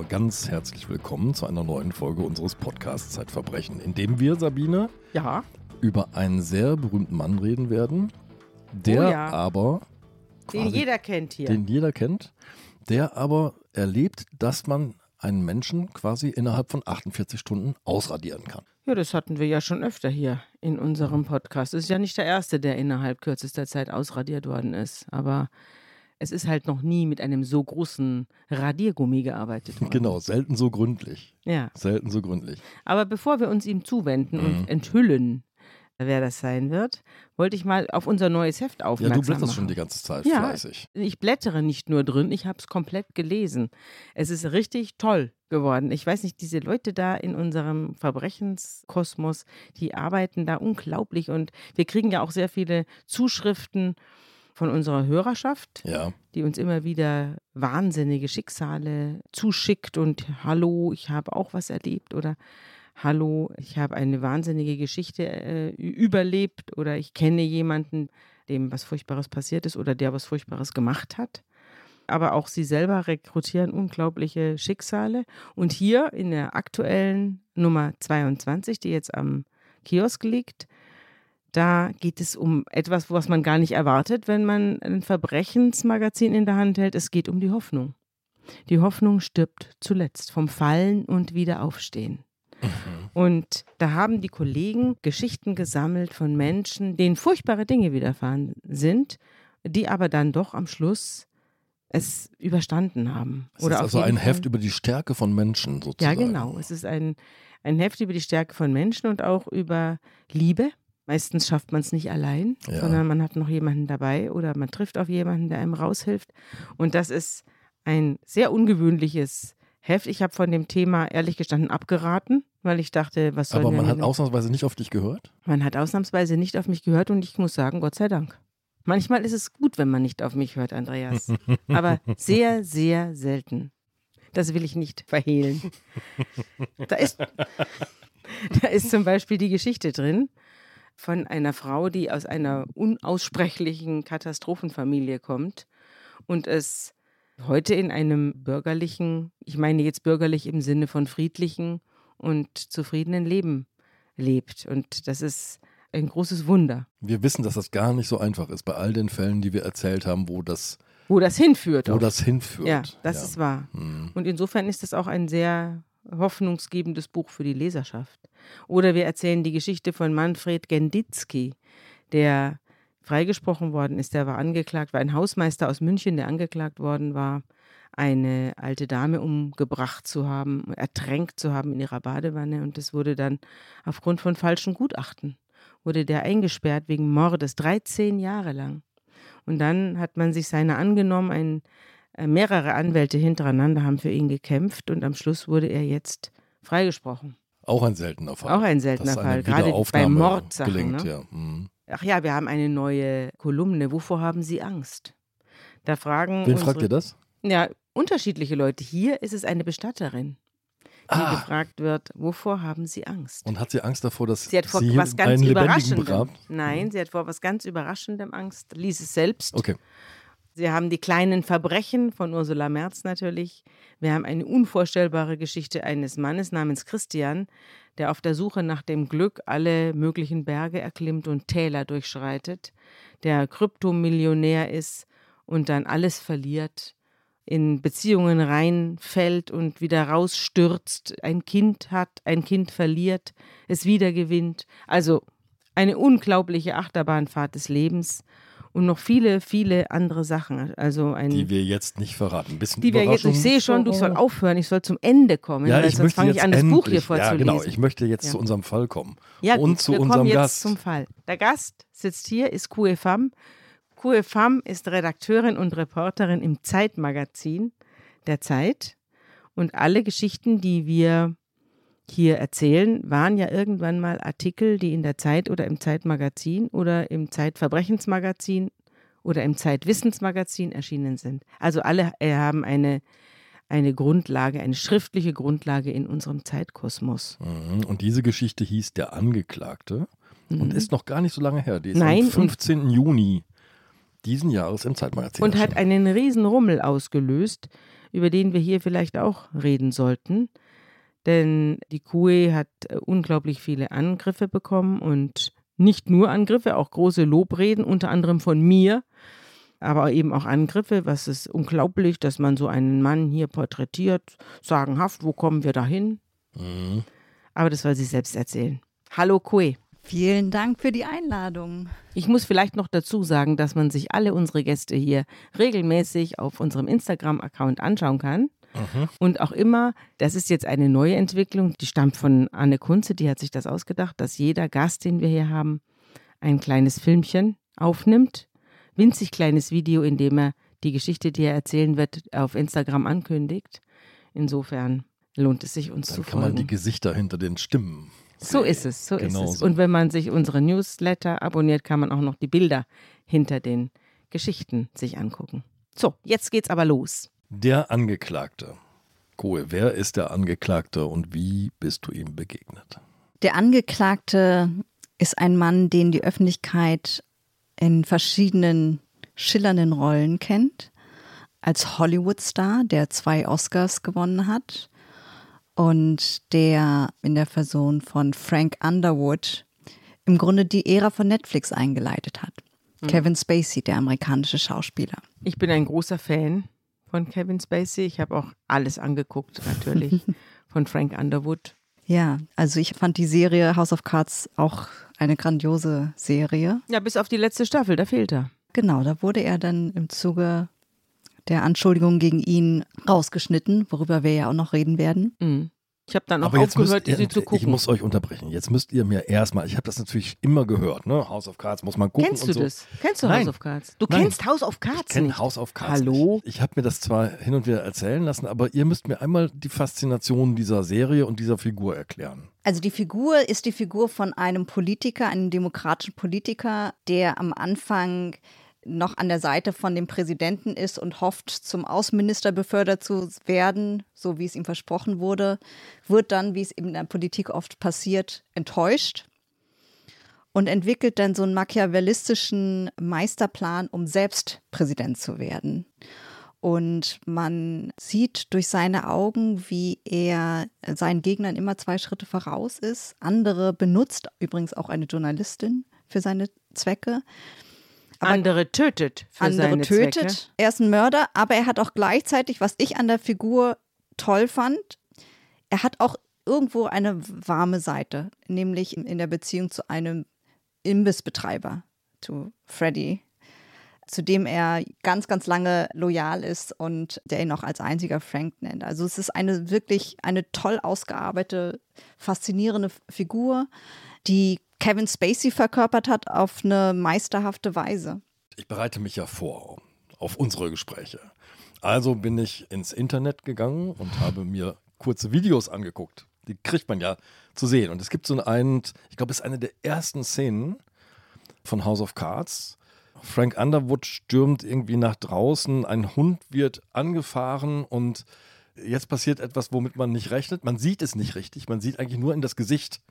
Zuhörer, ganz herzlich willkommen zu einer neuen Folge unseres Podcasts Zeitverbrechen, in dem wir, Sabine, Ja, über einen sehr berühmten Mann reden werden, der Oh ja. aber, den quasi- jeder kennt hier. den jeder kennt, der aber erlebt, dass man einen Menschen quasi innerhalb von 48 Stunden ausradieren kann. Ja, das hatten wir ja schon öfter hier in unserem Podcast. Es ist ja nicht der erste, der innerhalb kürzester Zeit ausradiert worden ist. Aber es ist halt noch nie mit einem so großen Radiergummi gearbeitet worden. Genau, selten so gründlich. Ja. Selten so gründlich. Aber bevor wir uns ihm zuwenden Mhm. und enthüllen, wer das sein wird, wollte ich mal auf unser neues Heft Ja, aufmerksam du blätterst machen. schon die ganze Zeit Ja. fleißig. Ich blättere nicht nur drin, ich habe es komplett gelesen. Es ist richtig toll geworden. Ich weiß nicht, diese Leute da in unserem Verbrechenskosmos, die arbeiten da unglaublich und wir kriegen ja auch sehr viele Zuschriften von unserer Hörerschaft, Ja, die uns immer wieder wahnsinnige Schicksale zuschickt und hallo, ich habe auch was erlebt oder hallo, ich habe eine wahnsinnige Geschichte äh, überlebt oder ich kenne jemanden, dem was Furchtbares passiert ist oder der was Furchtbares gemacht hat. Aber auch sie selber rekrutieren unglaubliche Schicksale. Und hier in der aktuellen Nummer 22, die jetzt am Kiosk liegt, da geht es um etwas, was man gar nicht erwartet, wenn man ein Verbrechensmagazin in der Hand hält. Es geht um die Hoffnung. Die Hoffnung stirbt zuletzt vom Fallen und Wiederaufstehen. Und da haben die Kollegen Geschichten gesammelt von Menschen, denen furchtbare Dinge widerfahren sind, die aber dann doch am Schluss es überstanden haben. es Oder ist also ein Fall- Heft über die Stärke von Menschen ja, sozusagen. genau. Es ist ein, ein Heft über die Stärke von Menschen und auch über Liebe. Meistens schafft man es nicht allein, Ja. sondern man hat noch jemanden dabei oder man trifft auf jemanden, der einem raushilft. Und das ist ein sehr ungewöhnliches Heft. Ich habe von dem Thema ehrlich gestanden abgeraten, weil ich dachte, was soll Aber man hat ausnahmsweise nicht auf dich gehört? man hat ausnahmsweise nicht auf mich gehört und ich muss sagen, Gott sei Dank. Manchmal ist es gut, wenn man nicht auf mich hört, Andreas. Aber sehr, sehr selten. Das will ich nicht verhehlen. Da ist, da ist zum Beispiel die Geschichte drin von einer Frau, die aus einer unaussprechlichen Katastrophenfamilie kommt und es heute in einem bürgerlichen, ich meine jetzt bürgerlich im Sinne von friedlichen und zufriedenen Leben lebt. Und das ist ein großes Wunder. Wir wissen, dass das gar nicht so einfach ist bei all den Fällen, die wir erzählt haben, wo das, Wo das hinführt. wo auch. das hinführt. ja, das ist wahr. Hm. Und insofern ist das auch ein sehr hoffnungsgebendes Buch für die Leserschaft. Oder wir erzählen die Geschichte von Manfred Genditzky, der freigesprochen worden ist. Der war angeklagt, war ein Hausmeister aus München, der angeklagt worden war, eine alte Dame umgebracht zu haben, ertränkt zu haben in ihrer Badewanne. Und das wurde dann aufgrund von falschen Gutachten, wurde der eingesperrt wegen Mordes, 13 Jahre lang. Und dann hat man sich seiner angenommen, ein mehrere Anwälte hintereinander haben für ihn gekämpft und am Schluss wurde er jetzt freigesprochen. Auch ein seltener Fall. Auch ein seltener Fall, gerade bei Mordsachen. gelingt, ne? ja. Hm. Ach ja, wir haben eine neue Kolumne. Wovor haben Sie Angst? Da fragen Wen unsere, fragt ihr das? Ja, unterschiedliche Leute. Hier ist es eine Bestatterin, die Ah, gefragt wird, wovor haben Sie Angst? und hat sie Angst davor, dass Sie hat vor sie was ganz einen Überraschendem. begrabt? Nein, sie hat vor was ganz Überraschendem Angst. Lies es selbst. Okay. Sie haben die kleinen Verbrechen von Ursula Merz natürlich. Wir haben eine unvorstellbare Geschichte eines Mannes namens Christian, der auf der Suche nach dem Glück alle möglichen Berge erklimmt und Täler durchschreitet, der Kryptomillionär ist und dann alles verliert, in Beziehungen reinfällt und wieder rausstürzt, ein Kind hat, ein Kind verliert, es wieder gewinnt. Also eine unglaubliche Achterbahnfahrt des Lebens und noch viele, viele andere Sachen. Also ein, Die wir jetzt nicht verraten. Ein bisschen die wir jetzt, ich sehe schon, du soll aufhören, ich soll zum Ende kommen, Ja, ich sonst möchte fange jetzt ich an, das endlich, Buch hier vorzulesen. Ja, genau. Ich möchte jetzt Ja. zu unserem Fall kommen. Ja, und gut, zu wir unserem kommen jetzt Gast. zum Fall. Der Gast sitzt hier, ist Kue Pham. Kue Pham ist Redakteurin und Reporterin im Zeitmagazin der Zeit. Und alle Geschichten, die wir hier erzählen, waren ja irgendwann mal Artikel, die in der Zeit oder im Zeitmagazin oder im Zeitverbrechensmagazin oder im Zeitwissensmagazin erschienen sind. Also alle äh, haben eine, eine Grundlage, eine schriftliche Grundlage in unserem Zeitkosmos. Mhm. Und diese Geschichte hieß Der Angeklagte und Mhm. ist noch gar nicht so lange her. Die ist Nein, am und- 15. Juni diesen Jahres im Zeitmagazin und hat erschienen. einen riesen Rummel ausgelöst über den wir hier vielleicht auch reden sollten. Denn die QE hat äh, unglaublich viele Angriffe bekommen und nicht nur Angriffe, auch große Lobreden, unter anderem von mir, aber eben auch Angriffe. Was ist unglaublich, dass man so einen Mann hier porträtiert, sagenhaft, wo kommen wir dahin? Mhm. Aber das soll sie selbst erzählen. Hallo Kue. Vielen Dank für die Einladung. Ich muss vielleicht noch dazu sagen, dass man sich alle unsere Gäste hier regelmäßig auf unserem Instagram-Account anschauen kann. Mhm. Und auch immer, das ist jetzt eine neue Entwicklung, die stammt von Anne Kunze, die hat sich das ausgedacht, dass jeder Gast, den wir hier haben, ein kleines Filmchen aufnimmt, winzig kleines Video, in dem er die Geschichte, die er erzählen wird, auf Instagram ankündigt. Insofern lohnt es sich, uns Dann zu kann folgen. man die Gesichter hinter den Stimmen so ist es, so genau ist es. so. Und wenn man sich unsere Newsletter abonniert, kann man auch noch die Bilder hinter den Geschichten sich angucken. So, jetzt geht's aber los. Der Angeklagte. Kohe, wer ist der Angeklagte und wie bist du ihm begegnet? Der Angeklagte ist ein Mann, den die Öffentlichkeit in verschiedenen schillernden Rollen kennt. Als Hollywood-Star, der zwei Oscars gewonnen hat und der in der Person von Frank Underwood im Grunde die Ära von Netflix eingeleitet hat. Mhm. Kevin Spacey, der amerikanische Schauspieler. Ich bin ein großer Fan von Kevin Spacey. Ich habe auch alles angeguckt, natürlich, von Frank Underwood. Ja, also ich fand die Serie House of Cards auch eine grandiose Serie. Ja, bis auf die letzte Staffel, da fehlt er. Genau, da wurde er dann im Zuge der Anschuldigungen gegen ihn rausgeschnitten, worüber wir ja auch noch reden werden. Mhm. Ich habe dann auch aufgehört, ihr, sie zu gucken. Ich muss euch unterbrechen. Jetzt müsst ihr mir erstmal, ich habe das natürlich immer gehört, ne? House of Cards muss man gucken. Kennst und du so. das? Kennst du Nein. House of Cards? Du Nein. kennst House of Cards Ich kenne nicht? House of Cards. Hallo? Nicht. Ich habe mir das zwar hin und wieder erzählen lassen, aber ihr müsst mir einmal die Faszination dieser Serie und dieser Figur erklären. Also die Figur ist die Figur von einem Politiker, einem demokratischen Politiker, der am Anfang noch an der Seite von dem Präsidenten ist und hofft, zum Außenminister befördert zu werden, so wie es ihm versprochen wurde, wird dann, wie es eben in der Politik oft passiert, enttäuscht und entwickelt dann so einen machiavellistischen Meisterplan, um selbst Präsident zu werden. Und man sieht durch seine Augen, wie er seinen Gegnern immer zwei Schritte voraus ist. Andere benutzt übrigens auch eine Journalistin für seine Zwecke. Aber andere tötet für andere seine tötet. Zwecke. Er ist ein Mörder, aber er hat auch gleichzeitig, was ich an der Figur toll fand, er hat auch irgendwo eine warme Seite, nämlich in der Beziehung zu einem Imbissbetreiber, zu Freddy, zu dem er ganz, ganz lange loyal ist und der ihn auch als einziger Frank nennt. Also es ist eine wirklich eine toll ausgearbeitete, faszinierende Figur, die Kevin Spacey verkörpert hat auf eine meisterhafte Weise. Ich bereite mich ja vor auf unsere Gespräche. Also bin ich ins Internet gegangen und habe mir kurze Videos angeguckt. Die kriegt man ja zu sehen. Und es gibt so einen, ich glaube, es ist eine der ersten Szenen von House of Cards. Frank Underwood stürmt irgendwie nach draußen, ein Hund wird angefahren und jetzt passiert etwas, womit man nicht rechnet. Man sieht es nicht richtig, man sieht eigentlich nur in das Gesicht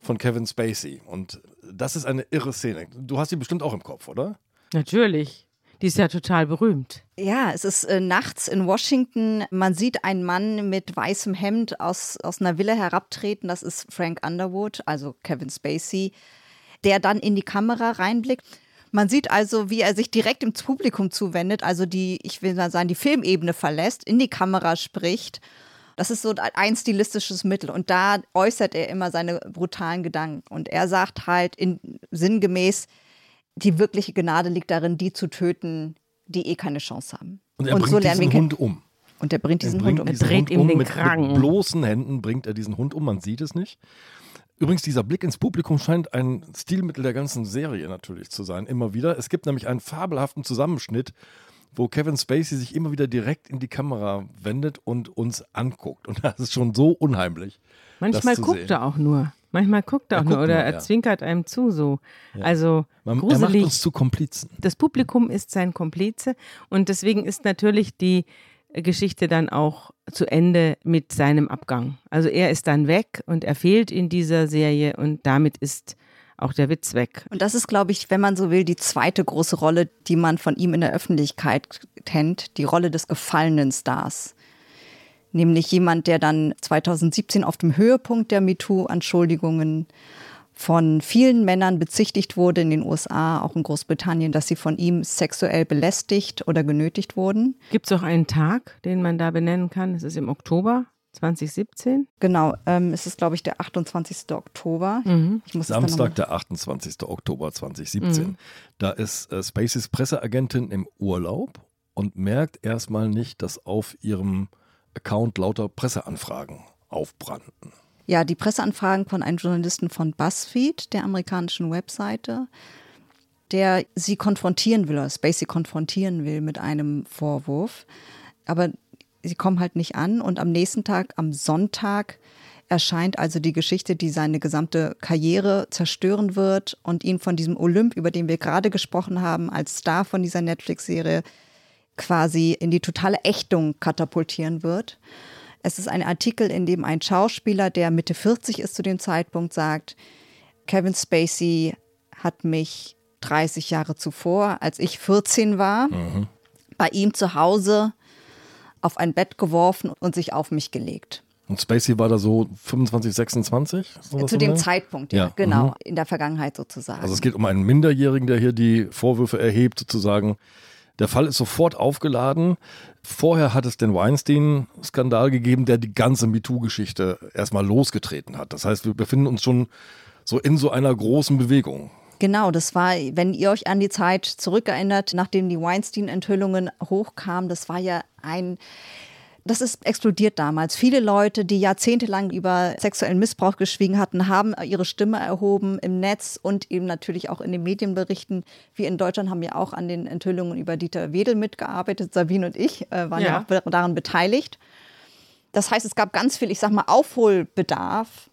von Kevin Spacey. Und das ist eine irre Szene. Du hast sie bestimmt auch im Kopf, oder? Natürlich. Die ist ja total berühmt. Ja, es ist äh, nachts in Washington. Man sieht einen Mann mit weißem Hemd aus, aus einer Villa herabtreten. Das ist Frank Underwood, also Kevin Spacey, der dann in die Kamera reinblickt. Man sieht also, wie er sich direkt ins Publikum zuwendet, also die, ich will mal sagen, die Filmebene verlässt, in die Kamera spricht. Das ist so ein stilistisches Mittel. Und da äußert er immer seine brutalen Gedanken. Und er sagt halt in, sinngemäß, die wirkliche Gnade liegt darin, die zu töten, die eh keine Chance haben. Und er bringt so lernen diesen wir Hund um. Und er bringt diesen er bringt Hund um. diesen dreht ihm um. den mit, Kragen. Mit bloßen Händen bringt er diesen Hund um, man sieht es nicht. Übrigens, dieser Blick ins Publikum scheint ein Stilmittel der ganzen Serie natürlich zu sein, immer wieder. Es gibt nämlich einen fabelhaften Zusammenschnitt, wo Kevin Spacey sich immer wieder direkt in die Kamera wendet und uns anguckt. Und das ist schon so unheimlich. Manchmal guckt sehen. er auch nur. Manchmal guckt er Er auch nur guckt oder nur, er ja. zwinkert einem zu so. Also Man, er macht gruselig. uns zu Komplizen. das Publikum ist sein Komplize und deswegen ist natürlich die Geschichte dann auch zu Ende mit seinem Abgang. Also er ist dann weg und er fehlt in dieser Serie und damit ist auch der Witz weg. Und das ist, glaube ich, wenn man so will, die zweite große Rolle, die man von ihm in der Öffentlichkeit kennt, die Rolle des gefallenen Stars. Nämlich jemand, der dann 2017 auf dem Höhepunkt der MeToo-Anschuldigungen von vielen Männern bezichtigt wurde in den USA, auch in Großbritannien, dass sie von ihm sexuell belästigt oder genötigt wurden. Gibt es auch einen Tag, den man da benennen kann? Es ist im Oktober 2017? Genau, ähm, es ist, glaube ich, der 28. Oktober. Mhm. Samstag, der 28. Oktober 2017. Mhm. Da ist äh, Spaceys Presseagentin im Urlaub und merkt erstmal nicht, dass auf ihrem Account lauter Presseanfragen aufbrannten. Ja, die Presseanfragen von einem Journalisten von BuzzFeed, der amerikanischen Webseite, der sie konfrontieren will, oder Spacey konfrontieren will mit einem Vorwurf. Aber sie kommen halt nicht an und am nächsten Tag, am Sonntag, erscheint also die Geschichte, die seine gesamte Karriere zerstören wird und ihn von diesem Olymp, über den wir gerade gesprochen haben, als Star von dieser Netflix-Serie quasi in die totale Ächtung katapultieren wird. Es ist ein Artikel, in dem ein Schauspieler, der Mitte 40 ist zu dem Zeitpunkt, sagt, Kevin Spacey hat mich 30 Jahre zuvor, als ich 14 war, mhm. bei ihm zu Hause auf ein Bett geworfen und sich auf mich gelegt. Und Spacey war da so 25, 26? Zu dem Zeitpunkt, ja, ja. genau, mhm. in der Vergangenheit sozusagen. Also es geht um einen Minderjährigen, der hier die Vorwürfe erhebt, sozusagen. Der Fall ist sofort aufgeladen. Vorher hat es den Weinstein-Skandal gegeben, der die ganze MeToo-Geschichte erstmal losgetreten hat. Das heißt, wir befinden uns schon so in so einer großen Bewegung. Genau, das war, wenn ihr euch an die Zeit zurückerinnert, nachdem die Weinstein-Enthüllungen hochkamen, das war ja ein das ist explodiert damals. Viele Leute, die jahrzehntelang über sexuellen Missbrauch geschwiegen hatten, haben ihre Stimme erhoben im Netz und eben natürlich auch in den Medienberichten. Wir in Deutschland haben ja auch an den Enthüllungen über Dieter Wedel mitgearbeitet. Sabine und ich äh, waren ja. ja auch daran beteiligt. Das heißt, es gab ganz viel, ich sag mal, Aufholbedarf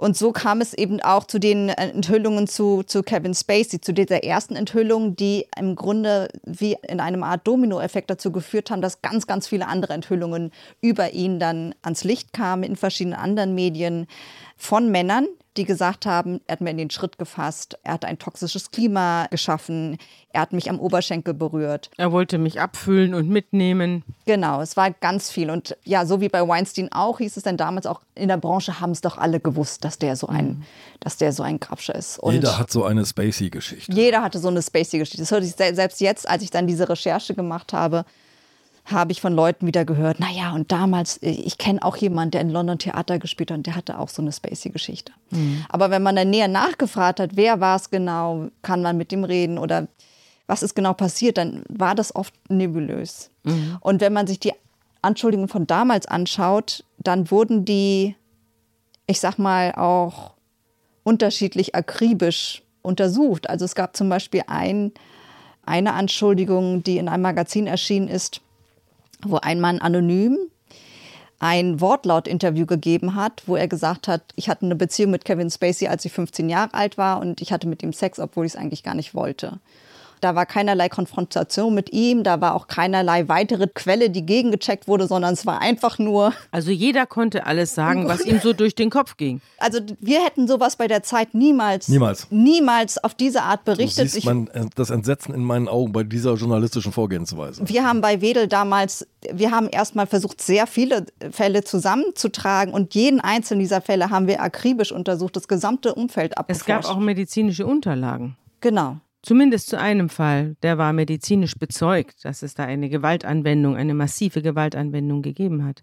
und so kam es eben auch zu den Enthüllungen zu, zu Kevin Spacey, zu dieser ersten Enthüllung, die im Grunde wie in einem Art Dominoeffekt dazu geführt haben, dass ganz, ganz viele andere Enthüllungen über ihn dann ans Licht kamen in verschiedenen anderen Medien von Männern, die gesagt haben, er hat mir in den Schritt gefasst, er hat ein toxisches Klima geschaffen, er hat mich am Oberschenkel berührt. Er wollte mich abfüllen und mitnehmen. Genau, es war ganz viel. Und ja, so wie bei Weinstein auch, hieß es dann damals auch, in der Branche haben es doch alle gewusst, dass der so ein, mhm. dass der so ein Grabscher ist. Und jeder hat so eine Spacey-Geschichte. Jeder hatte so eine Spacey-Geschichte. Das hörte ich selbst jetzt, als ich dann diese Recherche gemacht habe, habe ich von Leuten wieder gehört, naja, und damals, äh, ich kenne auch jemanden, der in London Theater gespielt hat und der hatte auch so eine Spacey-Geschichte. Mhm. Aber wenn man dann näher nachgefragt hat, wer war es genau, kann man mit dem reden oder was ist genau passiert, dann war das oft nebulös. Mhm. Und wenn man sich die Anschuldigungen von damals anschaut, dann wurden die, ich sag mal, auch unterschiedlich akribisch untersucht. Also es gab zum Beispiel ein, eine Anschuldigung, die in einem Magazin erschienen ist, wo ein Mann anonym ein Wortlaut-Interview gegeben hat, wo er gesagt hat, ich hatte eine Beziehung mit Kevin Spacey, als ich 15 Jahre alt war und ich hatte mit ihm Sex, obwohl ich es eigentlich gar nicht wollte. Da war keinerlei Konfrontation mit ihm, da war auch keinerlei weitere Quelle, die gegengecheckt wurde, sondern es war einfach nur. Also jeder konnte alles sagen, was ihm so durch den Kopf ging. Also wir hätten sowas bei der Zeit niemals, niemals, niemals auf diese Art berichtet. Du siehst man, äh, das Entsetzen in meinen Augen bei dieser journalistischen Vorgehensweise. Wir haben bei Wedel damals, wir haben erstmal versucht, sehr viele Fälle zusammenzutragen und jeden einzelnen dieser Fälle haben wir akribisch untersucht, das gesamte Umfeld abgeforscht. Es gab auch medizinische Unterlagen. Genau. Zumindest zu einem Fall, der war medizinisch bezeugt, dass es da eine Gewaltanwendung, eine massive Gewaltanwendung gegeben hat.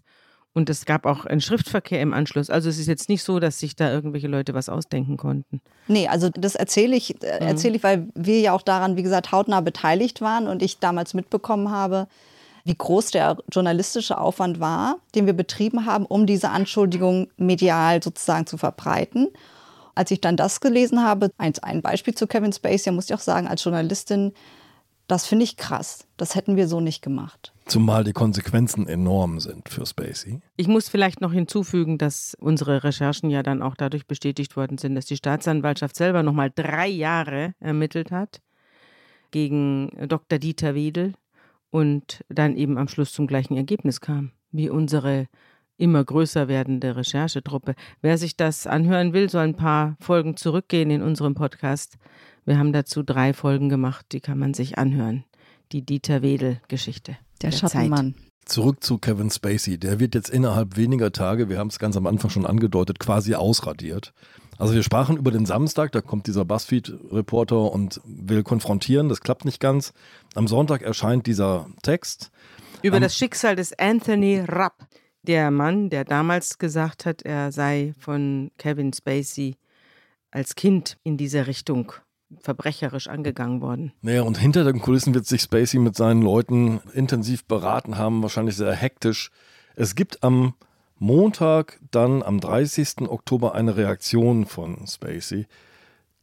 Und es gab auch einen Schriftverkehr im Anschluss. Also es ist jetzt nicht so, dass sich da irgendwelche Leute was ausdenken konnten. Nee, also das erzähle ich, äh, mhm. erzähle ich, weil wir ja auch daran, wie gesagt, hautnah beteiligt waren und ich damals mitbekommen habe, wie groß der journalistische Aufwand war, den wir betrieben haben, um diese Anschuldigung medial sozusagen zu verbreiten. Als ich dann das gelesen habe, ein, ein Beispiel zu Kevin Spacey, muss ich auch sagen, als Journalistin, das finde ich krass. Das hätten wir so nicht gemacht. Zumal die Konsequenzen enorm sind für Spacey. Ich muss vielleicht noch hinzufügen, dass unsere Recherchen ja dann auch dadurch bestätigt worden sind, dass die Staatsanwaltschaft selber noch mal drei Jahre ermittelt hat gegen Dr. Dieter Wedel und dann eben am Schluss zum gleichen Ergebnis kam wie unsere immer größer werdende Recherchetruppe. Wer sich das anhören will, soll ein paar Folgen zurückgehen in unserem Podcast. Wir haben dazu drei Folgen gemacht, die kann man sich anhören. Die Dieter Wedel-Geschichte. Der, der Schattenmann. Zurück zu Kevin Spacey. Der wird jetzt innerhalb weniger Tage, wir haben es ganz am Anfang schon angedeutet, quasi ausradiert. Also wir sprachen über den Samstag, da kommt dieser BuzzFeed-Reporter und will konfrontieren, das klappt nicht ganz. Am Sonntag erscheint dieser Text. Über das Schicksal des Anthony Rapp, der Mann, der damals gesagt hat, er sei von Kevin Spacey als Kind in dieser Richtung verbrecherisch angegangen worden. Naja, und hinter den Kulissen wird sich Spacey mit seinen Leuten intensiv beraten haben, wahrscheinlich sehr hektisch. Es gibt am Montag, dann am 30. Oktober, eine Reaktion von Spacey,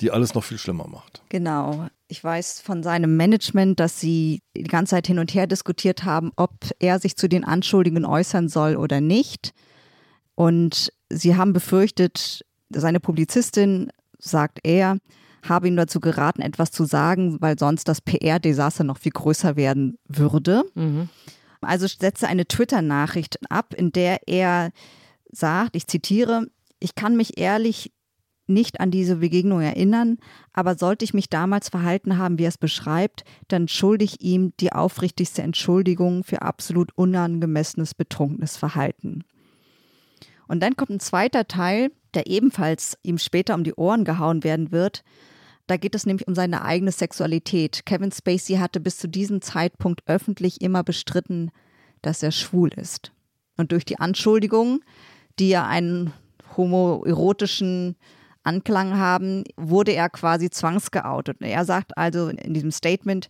die alles noch viel schlimmer macht. Genau. Ich weiß von seinem Management, dass sie die ganze Zeit hin und her diskutiert haben, ob er sich zu den Anschuldigungen äußern soll oder nicht. Und sie haben befürchtet, seine Publizistin, sagt er, habe ihn dazu geraten, etwas zu sagen, weil sonst das PR-Desaster noch viel größer werden würde. Mhm. Also setze eine Twitter-Nachricht ab, in der er sagt, ich zitiere, ich kann mich ehrlich nicht an diese Begegnung erinnern, aber sollte ich mich damals verhalten haben, wie er es beschreibt, dann schulde ich ihm die aufrichtigste Entschuldigung für absolut unangemessenes, betrunkenes Verhalten. Und dann kommt ein zweiter Teil, der ebenfalls ihm später um die Ohren gehauen werden wird, da geht es nämlich um seine eigene Sexualität. Kevin Spacey hatte bis zu diesem Zeitpunkt öffentlich immer bestritten, dass er schwul ist. Und durch die Anschuldigungen, die ja einen homoerotischen Anklang haben, wurde er quasi zwangsgeoutet. Er sagt also in diesem Statement,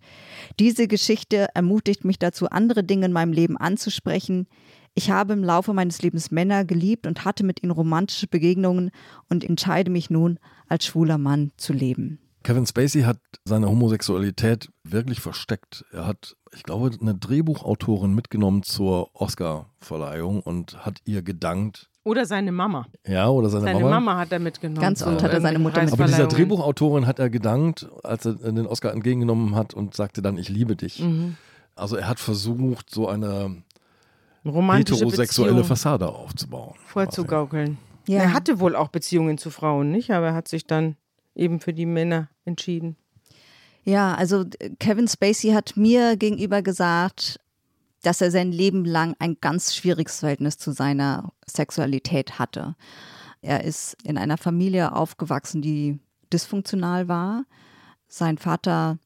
diese Geschichte ermutigt mich dazu, andere Dinge in meinem Leben anzusprechen. Ich habe im Laufe meines Lebens Männer geliebt und hatte mit ihnen romantische Begegnungen und entscheide mich nun, als schwuler Mann zu leben. Kevin Spacey hat seine Homosexualität wirklich versteckt. Er hat, ich glaube, eine Drehbuchautorin mitgenommen zur Oscar-Verleihung und hat ihr gedankt. Oder seine Mama. Ja, oder seine, seine Mama. Seine Mama hat er mitgenommen. Ganz oft hat er seine Mutter mitgenommen. Aber dieser Drehbuchautorin hat er gedankt, als er den Oscar entgegengenommen hat und sagte dann, ich liebe dich. Mhm. Also er hat versucht, so eine heterosexuelle Beziehung Fassade aufzubauen. Vorzugaukeln. Ja. Er hatte wohl auch Beziehungen zu Frauen, nicht? Aber er hat sich dann eben für die Männer entschieden. Ja, also Kevin Spacey hat mir gegenüber gesagt, dass er sein Leben lang ein ganz schwieriges Verhältnis zu seiner Sexualität hatte. Er ist in einer Familie aufgewachsen, die dysfunktional war. Sein Vater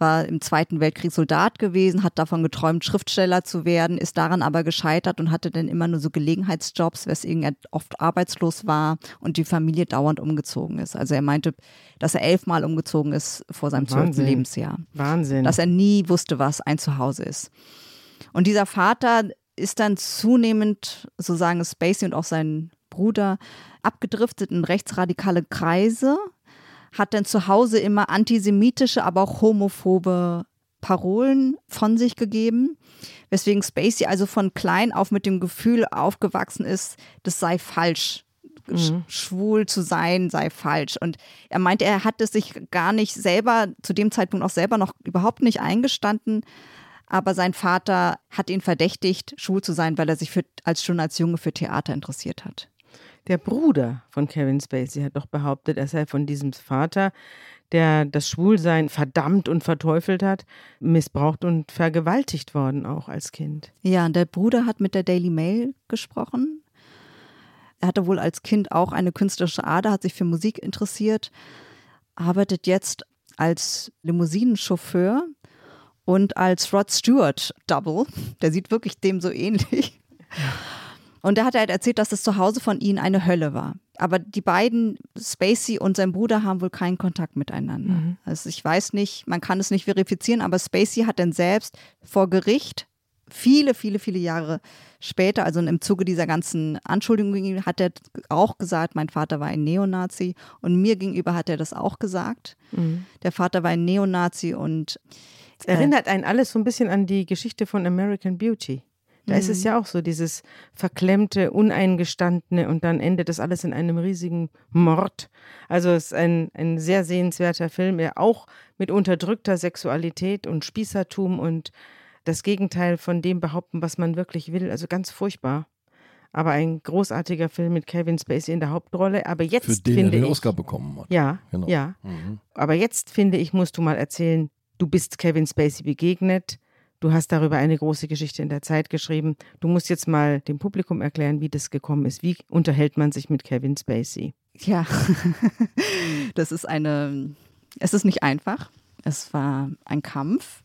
war im Zweiten Weltkrieg Soldat gewesen, hat davon geträumt, Schriftsteller zu werden, ist daran aber gescheitert und hatte dann immer nur so Gelegenheitsjobs, weswegen er oft arbeitslos war und die Familie dauernd umgezogen ist. Also er meinte, dass er elfmal umgezogen ist vor seinem zwölften Lebensjahr. Wahnsinn. Dass er nie wusste, was ein Zuhause ist. Und dieser Vater ist dann zunehmend, so sagen Spacey und auch sein Bruder, abgedriftet in rechtsradikale Kreise, hat dann zu Hause immer antisemitische, aber auch homophobe Parolen von sich gegeben, weswegen Spacey also von klein auf mit dem Gefühl aufgewachsen ist, das sei falsch. Mhm. Schwul zu sein sei falsch. Und er meinte, er hat es sich gar nicht selber, zu dem Zeitpunkt auch selber noch überhaupt nicht eingestanden. Aber sein Vater hat ihn verdächtigt, schwul zu sein, weil er sich für, als schon als Junge für Theater interessiert hat. Der Bruder von Kevin Spacey hat doch behauptet, er sei von diesem Vater, der das Schwulsein verdammt und verteufelt hat, missbraucht und vergewaltigt worden, auch als Kind. Ja, der Bruder hat mit der Daily Mail gesprochen. Er hatte wohl als Kind auch eine künstlerische Ader, hat sich für Musik interessiert, arbeitet jetzt als Limousinenchauffeur und als Rod Stewart Double. Der sieht wirklich dem so ähnlich. Und er hat halt erzählt, dass das Zuhause von ihnen eine Hölle war. Aber die beiden, Spacey und sein Bruder, haben wohl keinen Kontakt miteinander. Mhm. Also ich weiß nicht, man kann es nicht verifizieren, aber Spacey hat dann selbst vor Gericht viele, viele, viele Jahre später, also im Zuge dieser ganzen Anschuldigungen, hat er auch gesagt, mein Vater war ein Neonazi. Und mir gegenüber hat er das auch gesagt. Mhm. Der Vater war ein Neonazi und. Es erinnert einen alles so ein bisschen an die Geschichte von American Beauty. Da mhm. ist es mhm. ja auch so, dieses verklemmte, uneingestandene und dann endet das alles in einem riesigen Mord. Also es ist ein, ein sehr sehenswerter Film, der auch mit unterdrückter Sexualität und Spießertum und das Gegenteil von dem behaupten, was man wirklich will. Also ganz furchtbar. aber ein großartiger Film mit Kevin Spacey in der Hauptrolle. Aber jetzt Für den er finde den ich, Oscar bekommen hat. ja, Genau. ja. Mhm. Aber jetzt finde ich, musst du mal erzählen, du bist Kevin Spacey begegnet. Du hast darüber eine große Geschichte in der Zeit geschrieben. Du musst jetzt mal dem Publikum erklären, wie das gekommen ist. Wie unterhält man sich mit Kevin Spacey? Ja, das ist eine, es ist nicht einfach. Es war ein Kampf.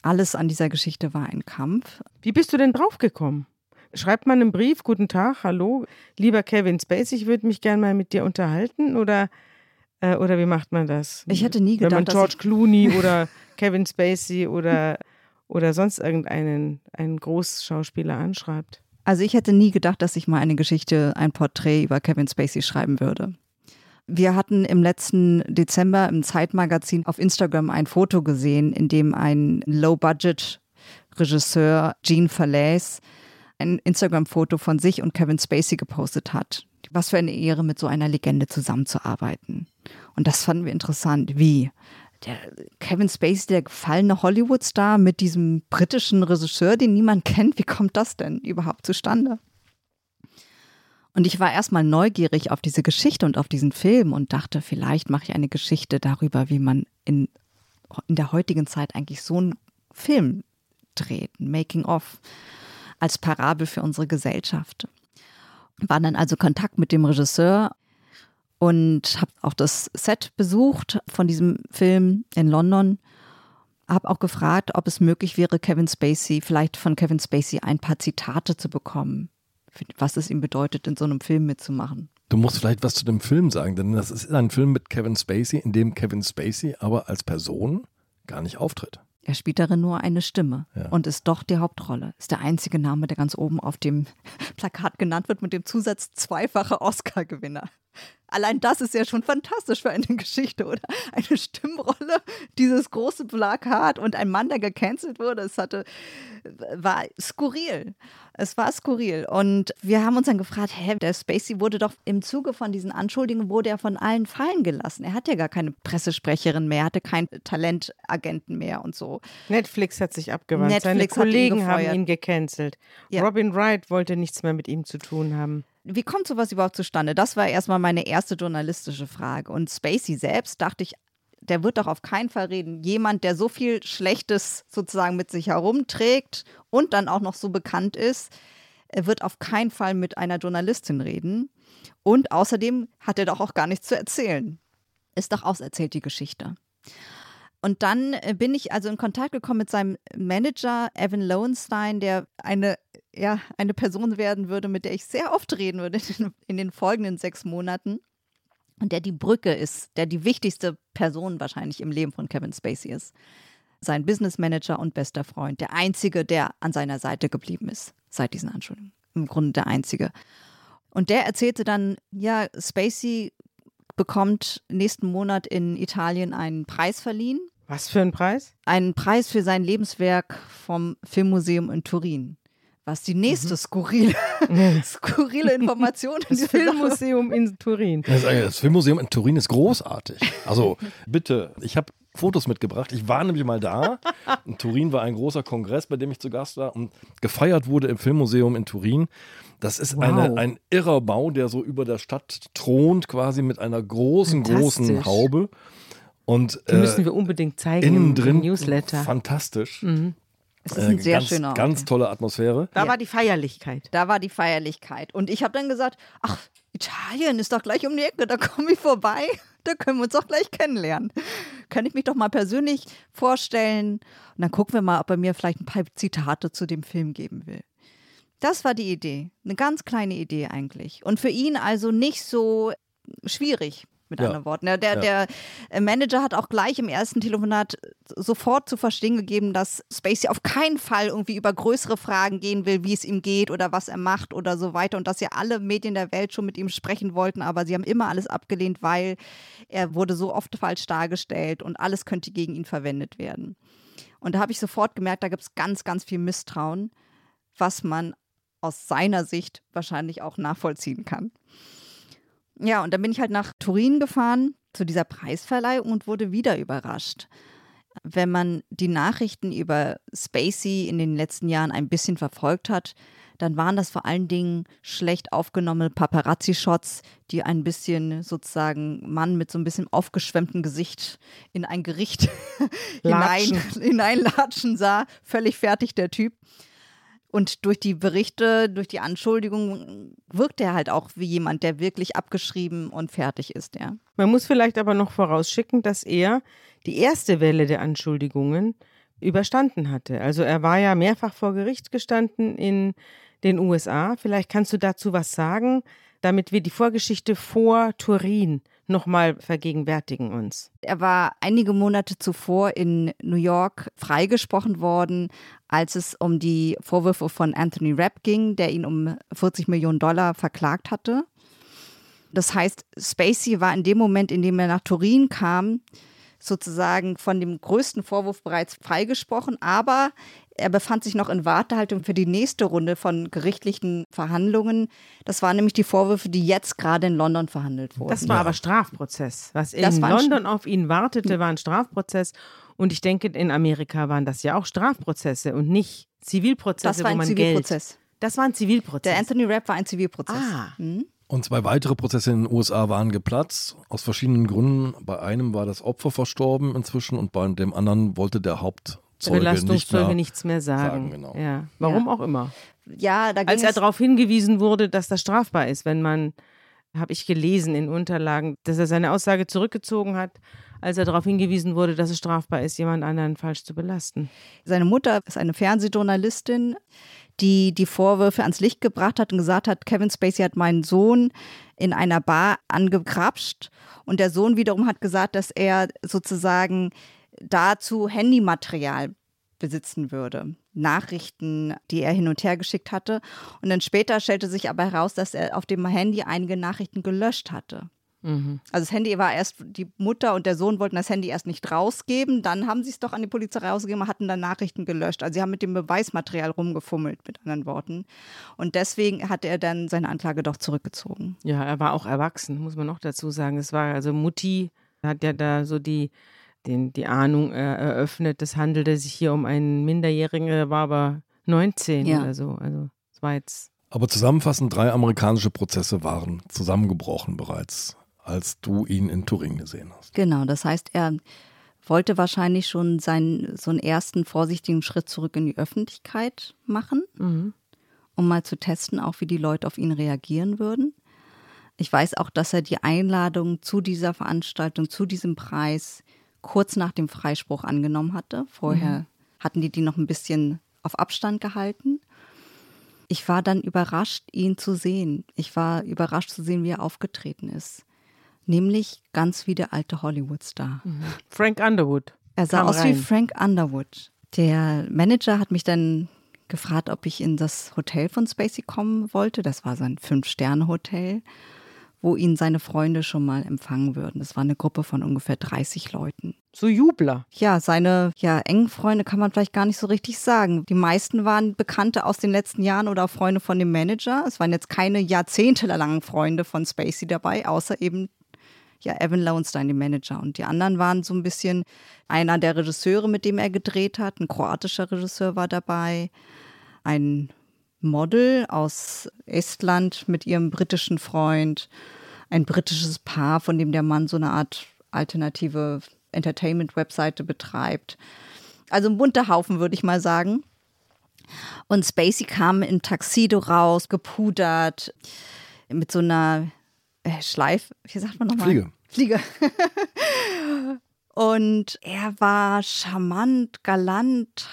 Alles an dieser Geschichte war ein Kampf. Wie bist du denn draufgekommen? Schreibt man einen Brief, guten Tag, hallo, lieber Kevin Spacey, ich würde mich gerne mal mit dir unterhalten oder, äh, oder wie macht man das? Ich hätte nie Wenn man gedacht, dass George Clooney oder Kevin Spacey oder, oder sonst irgendeinen einen Großschauspieler anschreibt. Also ich hätte nie gedacht, dass ich mal eine Geschichte, ein Porträt über Kevin Spacey schreiben würde. Wir hatten im letzten Dezember im Zeitmagazin auf Instagram ein Foto gesehen, in dem ein Low-Budget-Regisseur Gene Falaise ein Instagram-Foto von sich und Kevin Spacey gepostet hat. Was für eine Ehre, mit so einer Legende zusammenzuarbeiten. Und das fanden wir interessant. Wie? Der Kevin Spacey, der gefallene Hollywood-Star mit diesem britischen Regisseur, den niemand kennt, wie kommt das denn überhaupt zustande? Und ich war erstmal neugierig auf diese Geschichte und auf diesen Film und dachte, vielleicht mache ich eine Geschichte darüber, wie man in, in der heutigen Zeit eigentlich so einen Film dreht, ein Making-of, als Parabel für unsere Gesellschaft. War dann also Kontakt mit dem Regisseur und habe auch das Set besucht von diesem Film in London. Habe auch gefragt, ob es möglich wäre, Kevin Spacey, vielleicht von Kevin Spacey ein paar Zitate zu bekommen, was es ihm bedeutet, in so einem Film mitzumachen. Du musst vielleicht was zu dem Film sagen, denn das ist ein Film mit Kevin Spacey, in dem Kevin Spacey aber als Person gar nicht auftritt. Er spielt darin nur eine Stimme Ja. und ist doch die Hauptrolle. Ist der einzige Name, der ganz oben auf dem Plakat genannt wird mit dem Zusatz zweifache Oscar-Gewinner. Allein das ist ja schon fantastisch für eine Geschichte, oder? Eine Stimmrolle, dieses große Plakat und ein Mann, der gecancelt wurde. Es hatte, war skurril. Es war skurril. Und wir haben uns dann gefragt, hä, der Spacey wurde doch im Zuge von diesen Anschuldigungen, wurde er von allen fallen gelassen. Er hat ja gar keine Pressesprecherin mehr, hatte keinen Talentagenten mehr und so. Netflix hat sich abgewandt. Netflix Seine hat ihn Kollegen haben ihn gecancelt. Ja. Robin Wright wollte nichts mehr mit ihm zu tun haben. Wie kommt sowas überhaupt zustande? Das war erstmal meine erste journalistische Frage. Und Spacey selbst dachte ich, der wird doch auf keinen Fall reden. Jemand, der so viel Schlechtes sozusagen mit sich herumträgt und dann auch noch so bekannt ist, er wird auf keinen Fall mit einer Journalistin reden. Und außerdem hat er doch auch gar nichts zu erzählen. Ist doch auserzählt, die Geschichte. Und dann äh, bin ich also in Kontakt gekommen mit seinem Manager, Evan Lowenstein, der eine, ja, eine Person werden würde, mit der ich sehr oft reden würde in, den folgenden sechs Monaten. Und der die Brücke ist, der die wichtigste Person wahrscheinlich im Leben von Kevin Spacey ist. Sein Business Manager und bester Freund. Der einzige, der an seiner Seite geblieben ist seit diesen Anschuldigungen. Im Grunde der einzige. Und der erzählte dann, ja, Spacey bekommt nächsten Monat in Italien einen Preis verliehen Was für ein Preis? einen Preis für sein Lebenswerk vom Filmmuseum in Turin. Was die nächste skurrile, skurrile Information in Das Sache Filmmuseum in Turin. Das, das Filmmuseum in Turin ist großartig. Also bitte, ich habe Fotos mitgebracht. Ich war nämlich mal da. In Turin war ein großer Kongress, bei dem ich zu Gast war und gefeiert wurde im Filmmuseum in Turin. Das ist Wow. eine, ein irrer Bau, der so über der Stadt thront, quasi mit einer großen, großen. Haube. Und Die müssen wir unbedingt zeigen im- innen im drin Newsletter. fantastisch. Es ist ein Äh, sehr ganz, schöner Ort. Ganz tolle Atmosphäre. Da Ja. war die Feierlichkeit. Da war die Feierlichkeit. Und ich habe dann gesagt, ach, Italien ist doch gleich um die Ecke, da komme ich vorbei. Da können wir uns doch gleich kennenlernen. Kann ich mich doch mal persönlich vorstellen. Und dann gucken wir mal, ob er mir vielleicht ein paar Zitate zu dem Film geben will. Das war die Idee. Eine ganz kleine Idee eigentlich. Und für ihn also nicht so schwierig, mit Ja. anderen Worten. Der, der, Ja. der äh, Manager hat auch gleich im ersten Telefonat sofort zu verstehen gegeben, dass Spacey auf keinen Fall irgendwie über größere Fragen gehen will, wie es ihm geht oder was er macht oder so weiter. Und dass ja alle Medien der Welt schon mit ihm sprechen wollten, aber sie haben immer alles abgelehnt, weil er wurde so oft falsch dargestellt und alles könnte gegen ihn verwendet werden. Und da habe ich sofort gemerkt, da gibt es ganz, ganz viel Misstrauen, was man aus seiner Sicht wahrscheinlich auch nachvollziehen kann. Ja, und dann bin ich halt nach Turin gefahren zu dieser Preisverleihung und wurde wieder überrascht. Wenn man die Nachrichten über Spacey in den letzten Jahren ein bisschen verfolgt hat, dann waren das vor allen Dingen schlecht aufgenommene Paparazzi-Shots, die ein bisschen sozusagen Mann mit so ein bisschen aufgeschwemmtem Gesicht in ein Gericht hinein, hineinlatschen sah. Völlig fertig der Typ. Und durch die Berichte, durch die Anschuldigungen wirkt er halt auch wie jemand, der wirklich abgeschrieben und fertig ist, ja. Man muss vielleicht aber noch vorausschicken, dass er die erste Welle der Anschuldigungen überstanden hatte. Also er war ja mehrfach vor Gericht gestanden in den USA. Vielleicht kannst du dazu was sagen, damit wir die Vorgeschichte vor Turin nochmal vergegenwärtigen uns. Er war einige Monate zuvor in New York freigesprochen worden, als es um die Vorwürfe von Anthony Rapp ging, der ihn um 40 Millionen Dollar verklagt hatte. Das heißt, Spacey war in dem Moment, in dem er nach Turin kam, sozusagen von dem größten Vorwurf bereits freigesprochen, aber er befand sich noch in Wartehaltung für die nächste Runde von gerichtlichen Verhandlungen. Das waren nämlich die Vorwürfe, die jetzt gerade in London verhandelt wurden. Das war ja. aber Strafprozess. Was in London auf ihn wartete, war ein Strafprozess. Und ich denke, in Amerika waren das ja auch Strafprozesse und nicht Zivilprozesse, das war ein wo man Zivilprozess. Geld. Das war ein Zivilprozess. Der Anthony Rapp war ein Zivilprozess. Ah. Mhm. Und zwei weitere Prozesse in den USA waren geplatzt, aus verschiedenen Gründen. Bei einem war das Opfer verstorben inzwischen und bei dem anderen wollte der Hauptzeuge nicht mehr nichts mehr sagen. sagen genau. ja. Warum Ja. auch immer. Ja, da Als er darauf hingewiesen wurde, dass das strafbar ist, wenn man, habe ich gelesen in Unterlagen, dass er seine Aussage zurückgezogen hat, als er darauf hingewiesen wurde, dass es strafbar ist, jemand anderen falsch zu belasten. seine Mutter ist eine Fernsehjournalistin, die die Vorwürfe ans Licht gebracht hat und gesagt hat, Kevin Spacey hat meinen Sohn in einer Bar angekrapscht und der Sohn wiederum hat gesagt, dass er sozusagen dazu Handymaterial besitzen würde. Nachrichten, die er hin und her geschickt hatte. Und dann später stellte sich aber heraus, dass er auf dem Handy einige Nachrichten gelöscht hatte. Mhm. Also das Handy war erst, die Mutter und der Sohn wollten das Handy erst nicht rausgeben, dann haben sie es doch an die Polizei rausgegeben und hatten dann Nachrichten gelöscht. Also sie haben mit dem Beweismaterial rumgefummelt, mit anderen Worten. Und deswegen hat er dann seine Anklage doch zurückgezogen. Ja, er war auch erwachsen, muss man noch dazu sagen. Es war also Mutti hat ja da so die, den, die Ahnung äh, eröffnet, es handelte sich hier um einen Minderjährigen, der war aber 19 Ja. oder so. Also es war jetzt Aber zusammenfassend, drei amerikanische Prozesse waren zusammengebrochen bereits, als du ihn in Turin gesehen hast. Genau, das heißt, er wollte wahrscheinlich schon seinen, so einen ersten vorsichtigen Schritt zurück in die Öffentlichkeit machen, mhm. um mal zu testen, auch wie die Leute auf ihn reagieren würden. Ich weiß auch, dass er die Einladung zu dieser Veranstaltung, zu diesem Preis kurz nach dem Freispruch angenommen hatte. Vorher hatten die die noch ein bisschen auf Abstand gehalten. Ich war dann überrascht, ihn zu sehen. Ich war überrascht zu sehen, wie er aufgetreten ist. Nämlich ganz wie der alte Hollywood-Star. Frank Underwood. Er sah kam aus wie rein. Frank Underwood. Der Manager hat mich dann gefragt, ob ich in das Hotel von Spacey kommen wollte. Das war sein Fünf-Sterne-Hotel, wo ihn seine Freunde schon mal empfangen würden. Das war eine Gruppe von ungefähr 30 Leuten. So Jubler. Ja, seine ja, engen Freunde kann man vielleicht gar nicht so richtig sagen. Die meisten waren Bekannte aus den letzten Jahren oder Freunde von dem Manager. Es waren jetzt keine jahrzehntelangen Freunde von Spacey dabei, außer eben ja, Evan Lowenstein, dem Manager. Und die anderen waren so ein bisschen einer der Regisseure, mit dem er gedreht hat. Ein kroatischer Regisseur war dabei. Ein Model aus Estland mit ihrem britischen Freund. Ein britisches Paar, von dem der Mann so eine Art alternative Entertainment-Webseite betreibt. Also ein bunter Haufen, würde ich mal sagen. Und Spacey kam im Taxido raus, gepudert, mit so einer äh, Schleife, wie sagt man nochmal? Fliege. Fliege. Und er war charmant, galant.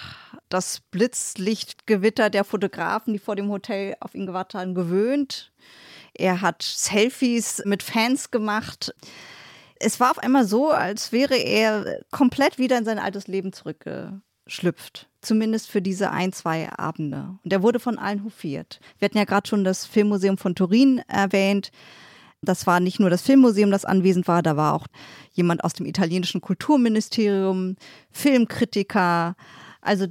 Das Blitzlichtgewitter der Fotografen, die vor dem Hotel auf ihn gewartet haben, gewöhnt. Er hat Selfies mit Fans gemacht. Es war auf einmal so, als wäre er komplett wieder in sein altes Leben zurückgeschlüpft. Zumindest für diese ein, zwei Abende. Und er wurde von allen hofiert. Wir hatten ja gerade schon das Filmmuseum von Turin erwähnt. Das war nicht nur das Filmmuseum, das anwesend war, da war auch jemand aus dem italienischen Kulturministerium, Filmkritiker, also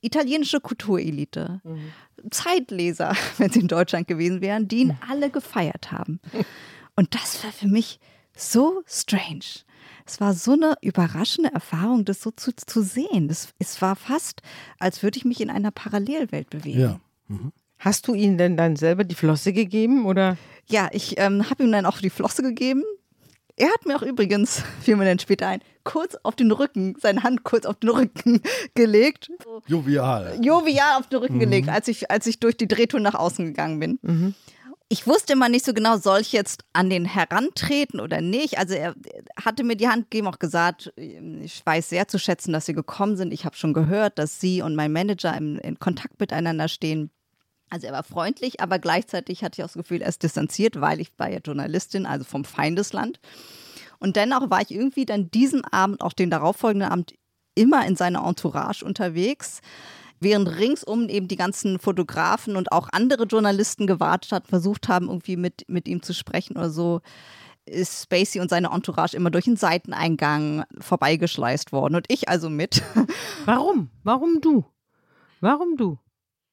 italienische Kulturelite. Zeitleser, wenn sie in Deutschland gewesen wären, die ihn alle gefeiert haben. Und das war für mich so strange, es war so eine überraschende Erfahrung, das so zu, zu sehen. Das, es war fast, als würde ich mich in einer Parallelwelt bewegen. Ja. Mhm. Hast du ihm denn dann selber die Flosse gegeben oder? Ja, ich ähm, habe ihm dann auch die Flosse gegeben. Er hat mir auch übrigens, fiel mir dann später ein, kurz auf den Rücken, seine Hand kurz auf den Rücken gelegt. Jovial. Jovial auf den Rücken mhm. gelegt, als ich, als ich durch die Drehtour nach außen gegangen bin. Mhm. Ich wusste immer nicht so genau, soll ich jetzt an den herantreten oder nicht. Also er hatte mir die Hand gegeben, auch gesagt, ich weiß sehr zu schätzen, dass Sie gekommen sind. Ich habe schon gehört, dass Sie und mein Manager in, in Kontakt miteinander stehen. Also er war freundlich, aber gleichzeitig hatte ich auch das Gefühl, er ist distanziert, weil ich war ja Journalistin, also vom Feindesland. Und dennoch war ich irgendwie dann diesen Abend, auch den darauffolgenden Abend, immer in seiner Entourage unterwegs, während ringsum eben die ganzen Fotografen und auch andere Journalisten gewartet hat, versucht haben, irgendwie mit, mit ihm zu sprechen oder so ist Spacey und seine Entourage immer durch den Seiteneingang vorbeigeschleust worden und ich also mit. Warum? Warum du? Warum du?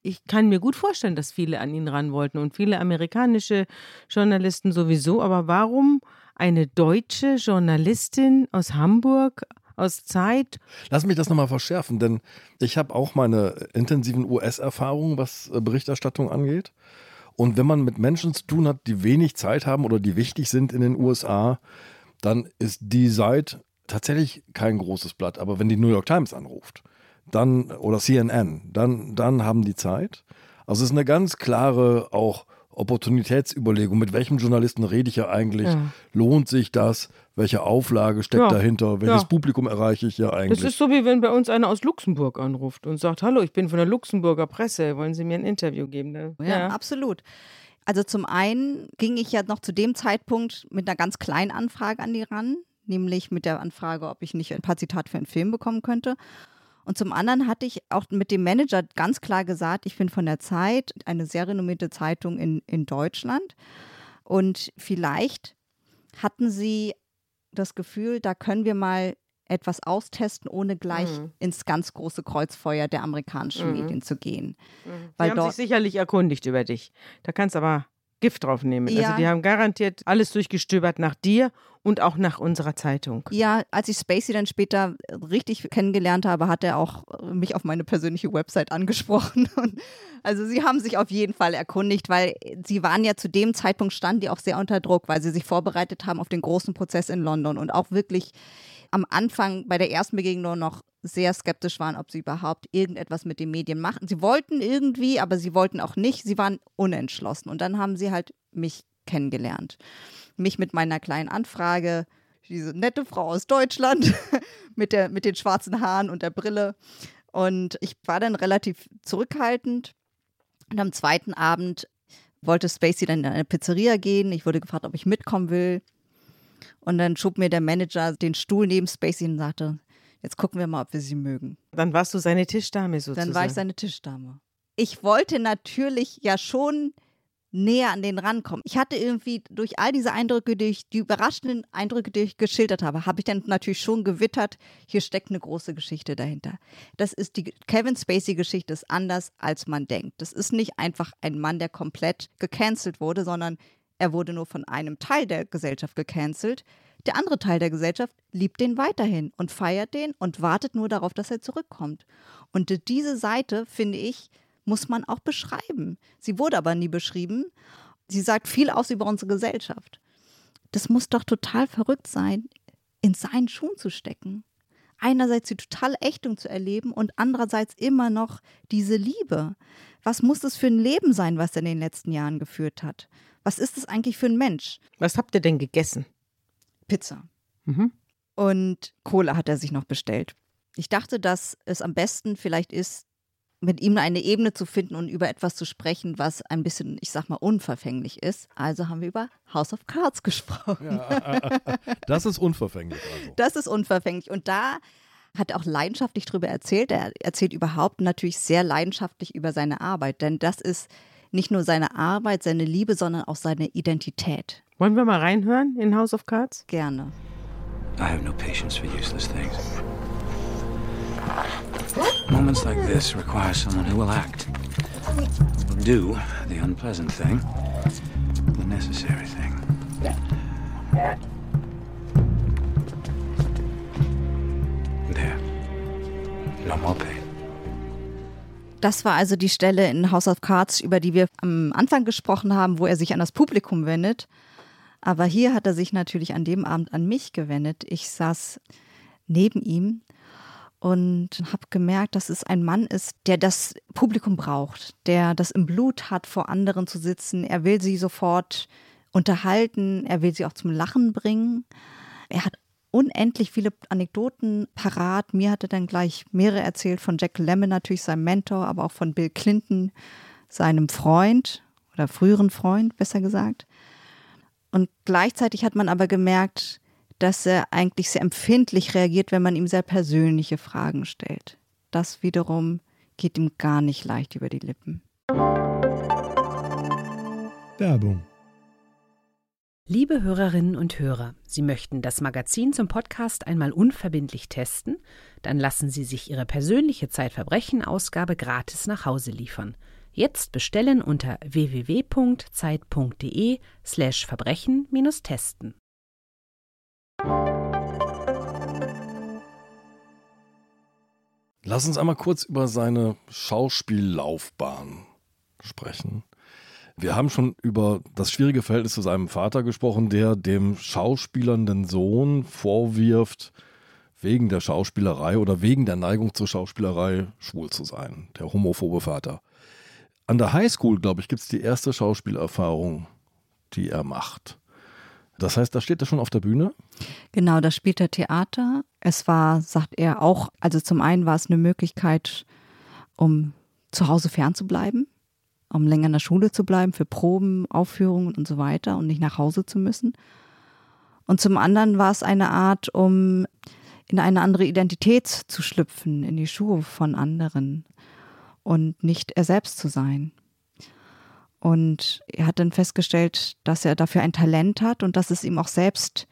Ich kann mir gut vorstellen, dass viele an ihn ran wollten und viele amerikanische Journalisten sowieso. Aber warum eine deutsche Journalistin aus Hamburg, aus Zeit? Lass mich das nochmal verschärfen, denn ich habe auch meine intensiven US-Erfahrungen, was äh, Berichterstattung angeht. Und wenn man mit Menschen zu tun hat, die wenig Zeit haben oder die wichtig sind in den USA, dann ist die Seite tatsächlich kein großes Blatt. Aber wenn die New York Times anruft, dann oder CNN, dann, dann haben die Zeit. Also es ist eine ganz klare auch Opportunitätsüberlegung, mit welchem Journalisten rede ich ja eigentlich, ja. lohnt sich das, welche Auflage steckt ja. dahinter, welches ja. Publikum erreiche ich ja eigentlich. Das ist so, wie wenn bei uns einer aus Luxemburg anruft und sagt, hallo, ich bin von der Luxemburger Presse, wollen Sie mir ein Interview geben? Ne? Ja, absolut. Also zum einen ging ich ja noch zu dem Zeitpunkt mit einer ganz kleinen Anfrage an die ran, nämlich mit der Anfrage, ob ich nicht ein paar Zitate für einen Film bekommen könnte. Und zum anderen hatte ich auch mit dem Manager ganz klar gesagt, ich bin von der Zeit, eine sehr renommierte Zeitung in, in Deutschland. Und vielleicht hatten sie das Gefühl, da können wir mal etwas austesten, ohne gleich mhm. ins ganz große Kreuzfeuer der amerikanischen mhm. Medien zu gehen. Mhm. Weil die haben sich sicherlich erkundigt über dich. Da kannst aber Gift drauf nehmen. Also ja. Also die haben garantiert alles durchgestöbert nach dir und auch nach unserer Zeitung. Ja, als ich Spacey dann später richtig kennengelernt habe, hat er auch mich auf meine persönliche Website angesprochen. Und also sie haben sich auf jeden Fall erkundigt, weil sie waren ja zu dem Zeitpunkt standen die auch sehr unter Druck, weil sie sich vorbereitet haben auf den großen Prozess in London und auch wirklich am Anfang bei der ersten Begegnung noch sehr skeptisch waren, ob sie überhaupt irgendetwas mit den Medien machen. Sie wollten irgendwie, aber sie wollten auch nicht. Sie waren unentschlossen. Und dann haben sie halt mich kennengelernt. Mich mit meiner kleinen Anfrage, diese nette Frau aus Deutschland mit, der, mit den schwarzen Haaren und der Brille. Und ich war dann relativ zurückhaltend. Und am zweiten Abend wollte Spacey dann in eine Pizzeria gehen. Ich wurde gefragt, ob ich mitkommen will. Und dann schob mir der Manager den Stuhl neben Spacey und sagte, jetzt gucken wir mal, ob wir sie mögen. Dann warst du seine Tischdame sozusagen. Dann war ich seine Tischdame. Ich wollte natürlich ja schon näher an den rankommen. Ich hatte irgendwie durch all diese Eindrücke, die, ich, die überraschenden Eindrücke, die ich geschildert habe, habe ich dann natürlich schon gewittert, hier steckt eine große Geschichte dahinter. Das ist die Kevin Spacey Geschichte ist anders als man denkt. Das ist nicht einfach ein Mann, der komplett gecancelt wurde, sondern er wurde nur von einem Teil der Gesellschaft gecancelt. Der andere Teil der Gesellschaft liebt den weiterhin und feiert den und wartet nur darauf, dass er zurückkommt. Und diese Seite, finde ich, muss man auch beschreiben. Sie wurde aber nie beschrieben. Sie sagt viel aus über unsere Gesellschaft. Das muss doch total verrückt sein, in seinen Schuhen zu stecken. Einerseits die totale Ächtung zu erleben und andererseits immer noch diese Liebe. Was muss das für ein Leben sein, was er in den letzten Jahren geführt hat? was ist das eigentlich für ein Mensch? Was habt ihr denn gegessen? Pizza. Mhm. Und Cola hat er sich noch bestellt. Ich dachte, dass es am besten vielleicht ist, mit ihm eine Ebene zu finden und über etwas zu sprechen, was ein bisschen, ich sag mal, unverfänglich ist. Also haben wir über House of Cards gesprochen. Ja, das ist unverfänglich. Also. Das ist unverfänglich. Und da hat er auch leidenschaftlich drüber erzählt. Er erzählt überhaupt natürlich sehr leidenschaftlich über seine Arbeit, denn das ist nicht nur seine Arbeit, seine Liebe, sondern auch seine Identität. Wollen wir mal reinhören in House of Cards? Gerne. I have no patience for useless things. Moments like this require someone who will act, will do the unpleasant thing, the necessary thing. There. No more pain. Das war also die Stelle in House of Cards, über die wir am Anfang gesprochen haben, wo er sich an das Publikum wendet. Aber hier hat er sich natürlich an dem Abend an mich gewendet. Ich saß neben ihm und habe gemerkt, dass es ein Mann ist, der das Publikum braucht, der das im Blut hat, vor anderen zu sitzen. Er will sie sofort unterhalten, er will sie auch zum Lachen bringen. Er hat unendlich viele Anekdoten parat. Mir hatte dann gleich mehrere erzählt von Jack Lemmon, natürlich seinem Mentor, aber auch von Bill Clinton, seinem Freund oder früheren Freund, besser gesagt. Und gleichzeitig hat man aber gemerkt, dass er eigentlich sehr empfindlich reagiert, wenn man ihm sehr persönliche Fragen stellt. Das wiederum geht ihm gar nicht leicht über die Lippen. Werbung. Liebe Hörerinnen und Hörer, Sie möchten das Magazin zum Podcast einmal unverbindlich testen? Dann lassen Sie sich Ihre persönliche Zeitverbrechen-Ausgabe gratis nach Hause liefern. Jetzt bestellen unter www.zeit.de slash Verbrechen-testen. Lass uns einmal kurz über seine Schauspiellaufbahn sprechen. Wir haben schon über das schwierige Verhältnis zu seinem Vater gesprochen, der dem schauspielernden Sohn vorwirft, wegen der Schauspielerei oder wegen der Neigung zur Schauspielerei schwul zu sein. Der homophobe Vater. An der Highschool, glaube ich, gibt es die erste Schauspielerfahrung, die er macht. Das heißt, da steht er schon auf der Bühne? Genau, da spielt er Theater. Es war, sagt er auch, also zum einen war es eine Möglichkeit, um zu Hause fernzubleiben, um länger in der Schule zu bleiben, für Proben, Aufführungen und so weiter und nicht nach Hause zu müssen. Und zum anderen war es eine Art, um in eine andere Identität zu schlüpfen, in die Schuhe von anderen und nicht er selbst zu sein. Und er hat dann festgestellt, dass er dafür ein Talent hat und dass es ihm auch selbst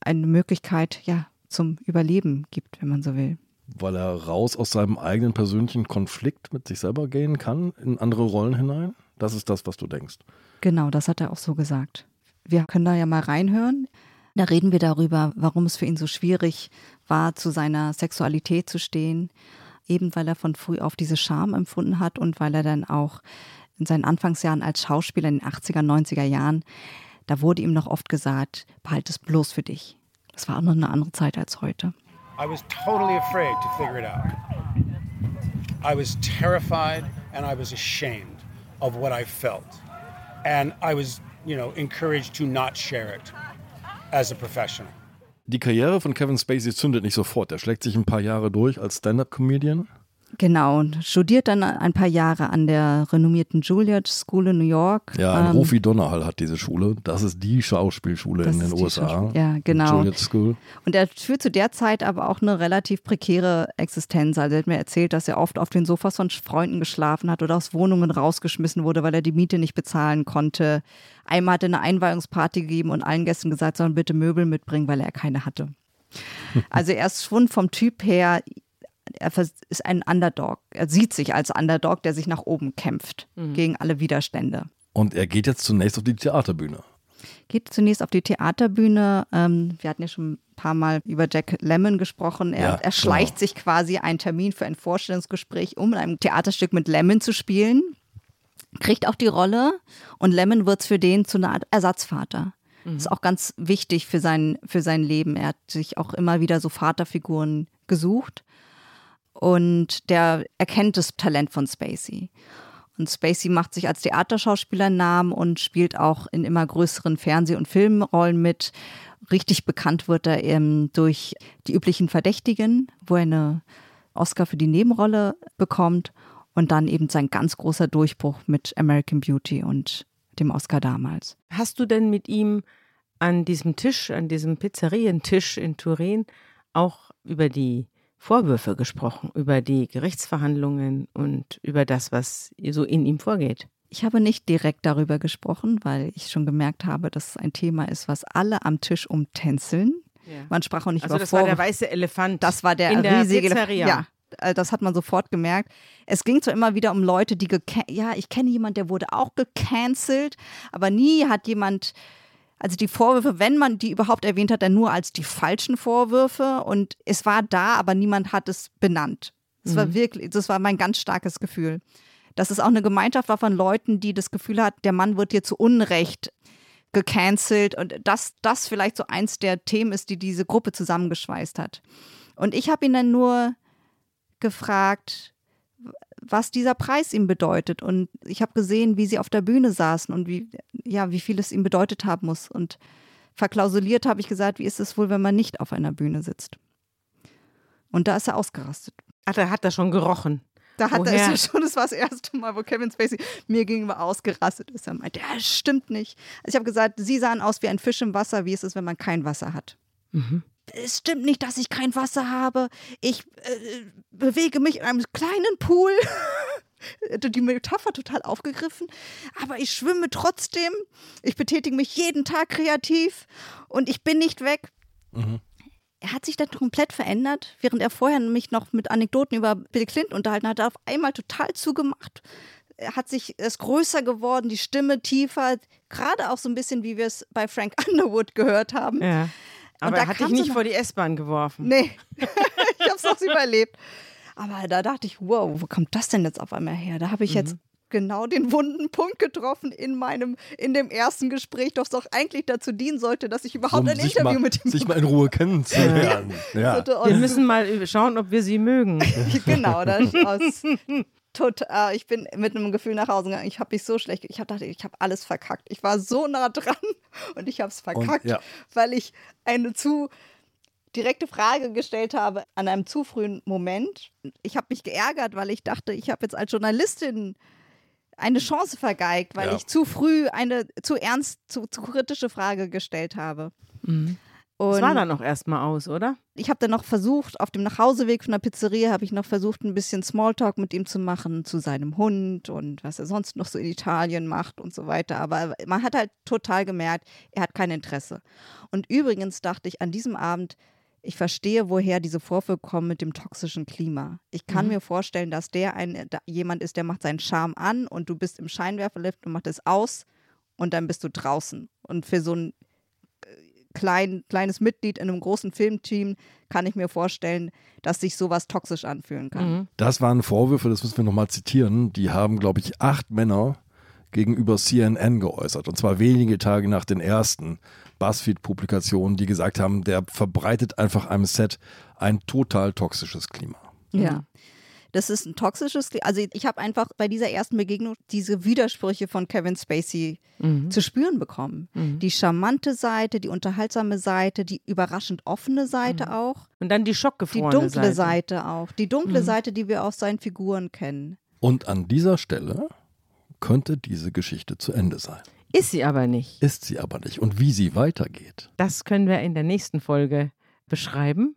eine Möglichkeit ja, zum Überleben gibt, wenn man so will. Weil er raus aus seinem eigenen persönlichen Konflikt mit sich selber gehen kann, in andere Rollen hinein? Das ist das, was du denkst. Genau, das hat er auch so gesagt. Wir können da ja mal reinhören. Da reden wir darüber, warum es für ihn so schwierig war, zu seiner Sexualität zu stehen, eben weil er von früh auf diese Scham empfunden hat und weil er dann auch in seinen Anfangsjahren als Schauspieler in den 80er, 90er Jahren, da wurde ihm noch oft gesagt, behalte es bloß für dich. Das war auch noch eine andere Zeit als heute. I was totally afraid to figure it out. I was terrified and I was ashamed of what I felt. And I was, you know, encouraged to not share it as a professional. Die Karriere von Kevin Spacey zündet nicht sofort. Er schlägt sich ein paar Jahre durch als Stand-up-Comedian. Genau, und studiert dann ein paar Jahre an der renommierten Juilliard School in New York. Ja, ein Ähm, Rufi Donnerhall hat diese Schule. Das ist die Schauspielschule in den USA. Ja, genau. Juilliard School. Und er führt zu der Zeit aber auch eine relativ prekäre Existenz. Also er hat mir erzählt, dass er oft auf den Sofas von Freunden geschlafen hat oder aus Wohnungen rausgeschmissen wurde, weil er die Miete nicht bezahlen konnte. Einmal hat er eine Einweihungsparty gegeben und allen Gästen gesagt, sollen bitte Möbel mitbringen, weil er keine hatte. Also er ist schon vom Typ her, er ist ein Underdog. Er sieht sich als Underdog, der sich nach oben kämpft gegen alle Widerstände. Und er geht jetzt zunächst auf die Theaterbühne. Geht zunächst auf die Theaterbühne. Ähm, wir hatten ja schon ein paar Mal über Jack Lemmon gesprochen. Er, Ja, er schleicht genau. sich quasi einen Termin für ein Vorstellungsgespräch, um in einem Theaterstück mit Lemmon zu spielen. Kriegt auch die Rolle und Lemmon wird für den zu einer Art Ersatzvater. Das ist auch ganz wichtig für sein, für sein Leben. Er hat sich auch immer wieder so Vaterfiguren gesucht. Und der erkennt das Talent von Spacey. Und Spacey macht sich als Theaterschauspieler einen Namen und spielt auch in immer größeren Fernseh- und Filmrollen mit. Richtig bekannt wird er ähm, durch die üblichen Verdächtigen, wo er eine Oscar für die Nebenrolle bekommt. Und dann eben sein ganz großer Durchbruch mit American Beauty und dem Oscar damals. Hast du denn mit ihm an diesem Tisch, an diesem Pizzerientisch in Turin auch über die Vorwürfe gesprochen, über die Gerichtsverhandlungen und über das, was so in ihm vorgeht? Ich habe nicht direkt darüber gesprochen, weil ich schon gemerkt habe, dass es ein Thema ist, was alle am Tisch umtänzeln. Man sprach auch nicht Also über das war der Vorwürfe. weiße Elefant. Das war der in der riesige Pizzeria. Ja, äh, das hat man sofort gemerkt. Es ging so immer wieder um Leute, die ja, ich kenne jemanden, der wurde auch gecancelt, aber nie hat jemand also die Vorwürfe, wenn man die überhaupt erwähnt hat, dann nur als die falschen Vorwürfe und es war da, aber niemand hat es benannt. Das war wirklich, das war mein ganz starkes Gefühl. Dass es auch eine Gemeinschaft war von Leuten, die das Gefühl hat, der Mann wird hier zu Unrecht gecancelt und dass das vielleicht so eins der Themen ist, die diese Gruppe zusammengeschweißt hat. Und ich habe ihn dann nur gefragt, was dieser Preis ihm bedeutet. Und ich habe gesehen, wie sie auf der Bühne saßen und wie, ja, wie viel es ihm bedeutet haben muss. Und verklausuliert habe ich gesagt, wie ist es wohl, wenn man nicht auf einer Bühne sitzt? Und da ist er ausgerastet. Ach, da hat er schon gerochen. Da hat er Woher? ist ja schon, das war das erste Mal, wo Kevin Spacey mir gegenüber ausgerastet ist. Er meinte, ja, das stimmt nicht. Also ich habe gesagt, sie sahen aus wie ein Fisch im Wasser. Wie ist es, wenn man kein Wasser hat? Es stimmt nicht, dass ich kein Wasser habe. Ich äh, bewege mich in einem kleinen Pool. Die Metapher total aufgegriffen. Aber ich schwimme trotzdem. Ich betätige mich jeden Tag kreativ und ich bin nicht weg. Er hat sich dann komplett verändert, während er vorher mich noch mit Anekdoten über Bill Clinton unterhalten hat, hat er auf einmal total zugemacht. Er hat sich, er ist größer geworden, die Stimme tiefer, gerade auch so ein bisschen, wie wir es bei Frank Underwood gehört haben. Ja. Aber da er hat dich nicht vor die S-Bahn geworfen. Nee, ich habe es auch überlebt. Aber da dachte ich, wow, wo kommt das denn jetzt auf einmal her? Da habe ich jetzt genau den wunden Punkt getroffen in meinem, in dem ersten Gespräch, das doch eigentlich dazu dienen sollte, dass ich überhaupt um ein Interview mal, mit ihm sich mal in Ruhe kennenzulernen. Ja. sollte. Wir müssen mal schauen, ob wir sie mögen. genau, das aus, total, ich bin mit einem Gefühl nach Hause gegangen. Ich habe mich so schlecht, ich hab dachte, ich habe alles verkackt. Ich war so nah dran und ich habe es verkackt, ja. weil ich eine zu direkte Frage gestellt habe an einem zu frühen Moment. Ich habe mich geärgert, weil ich dachte, ich habe jetzt als Journalistin eine Chance vergeigt, weil Ja. ich zu früh eine zu ernst, zu, zu kritische Frage gestellt habe. Das Und war dann auch erstmal aus, oder? ich habe dann noch versucht, auf dem Nachhauseweg von der Pizzeria habe ich noch versucht, ein bisschen Smalltalk mit ihm zu machen, zu seinem Hund und was er sonst noch so in Italien macht und so weiter. Aber man hat halt total gemerkt, er hat kein Interesse. Und übrigens dachte ich an diesem Abend, ich verstehe, woher diese Vorwürfe kommen mit dem toxischen Klima. Ich kann mir vorstellen, dass der ein, da, jemand ist, der macht seinen Charme an und du bist im Scheinwerferlift und macht es aus und dann bist du draußen. Und für so ein klein, kleines Mitglied in einem großen Filmteam kann ich mir vorstellen, dass sich sowas toxisch anfühlen kann. Das waren Vorwürfe, das müssen wir nochmal zitieren. Die haben, glaube ich, acht Männer gegenüber CNN geäußert. Und zwar wenige Tage nach den ersten BuzzFeed-Publikationen, die gesagt haben, der verbreitet einfach einem Set ein total toxisches Klima. Ja. Das ist ein toxisches, also ich habe einfach bei dieser ersten Begegnung diese Widersprüche von Kevin Spacey zu spüren bekommen. Die charmante Seite, die unterhaltsame Seite, die überraschend offene Seite auch, Und dann die die schockgefrorene dunkle Seite. Seite. auch, die dunkle Seite, die wir aus seinen Figuren kennen. Und an dieser Stelle könnte diese Geschichte zu Ende sein. Ist sie aber nicht. Ist sie aber nicht. Und wie sie weitergeht, Das können wir in der nächsten Folge beschreiben,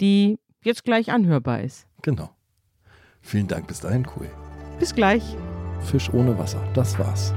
die jetzt gleich anhörbar ist. genau. Vielen Dank bis dahin, Kui. Bis gleich. Fisch ohne Wasser, das war's.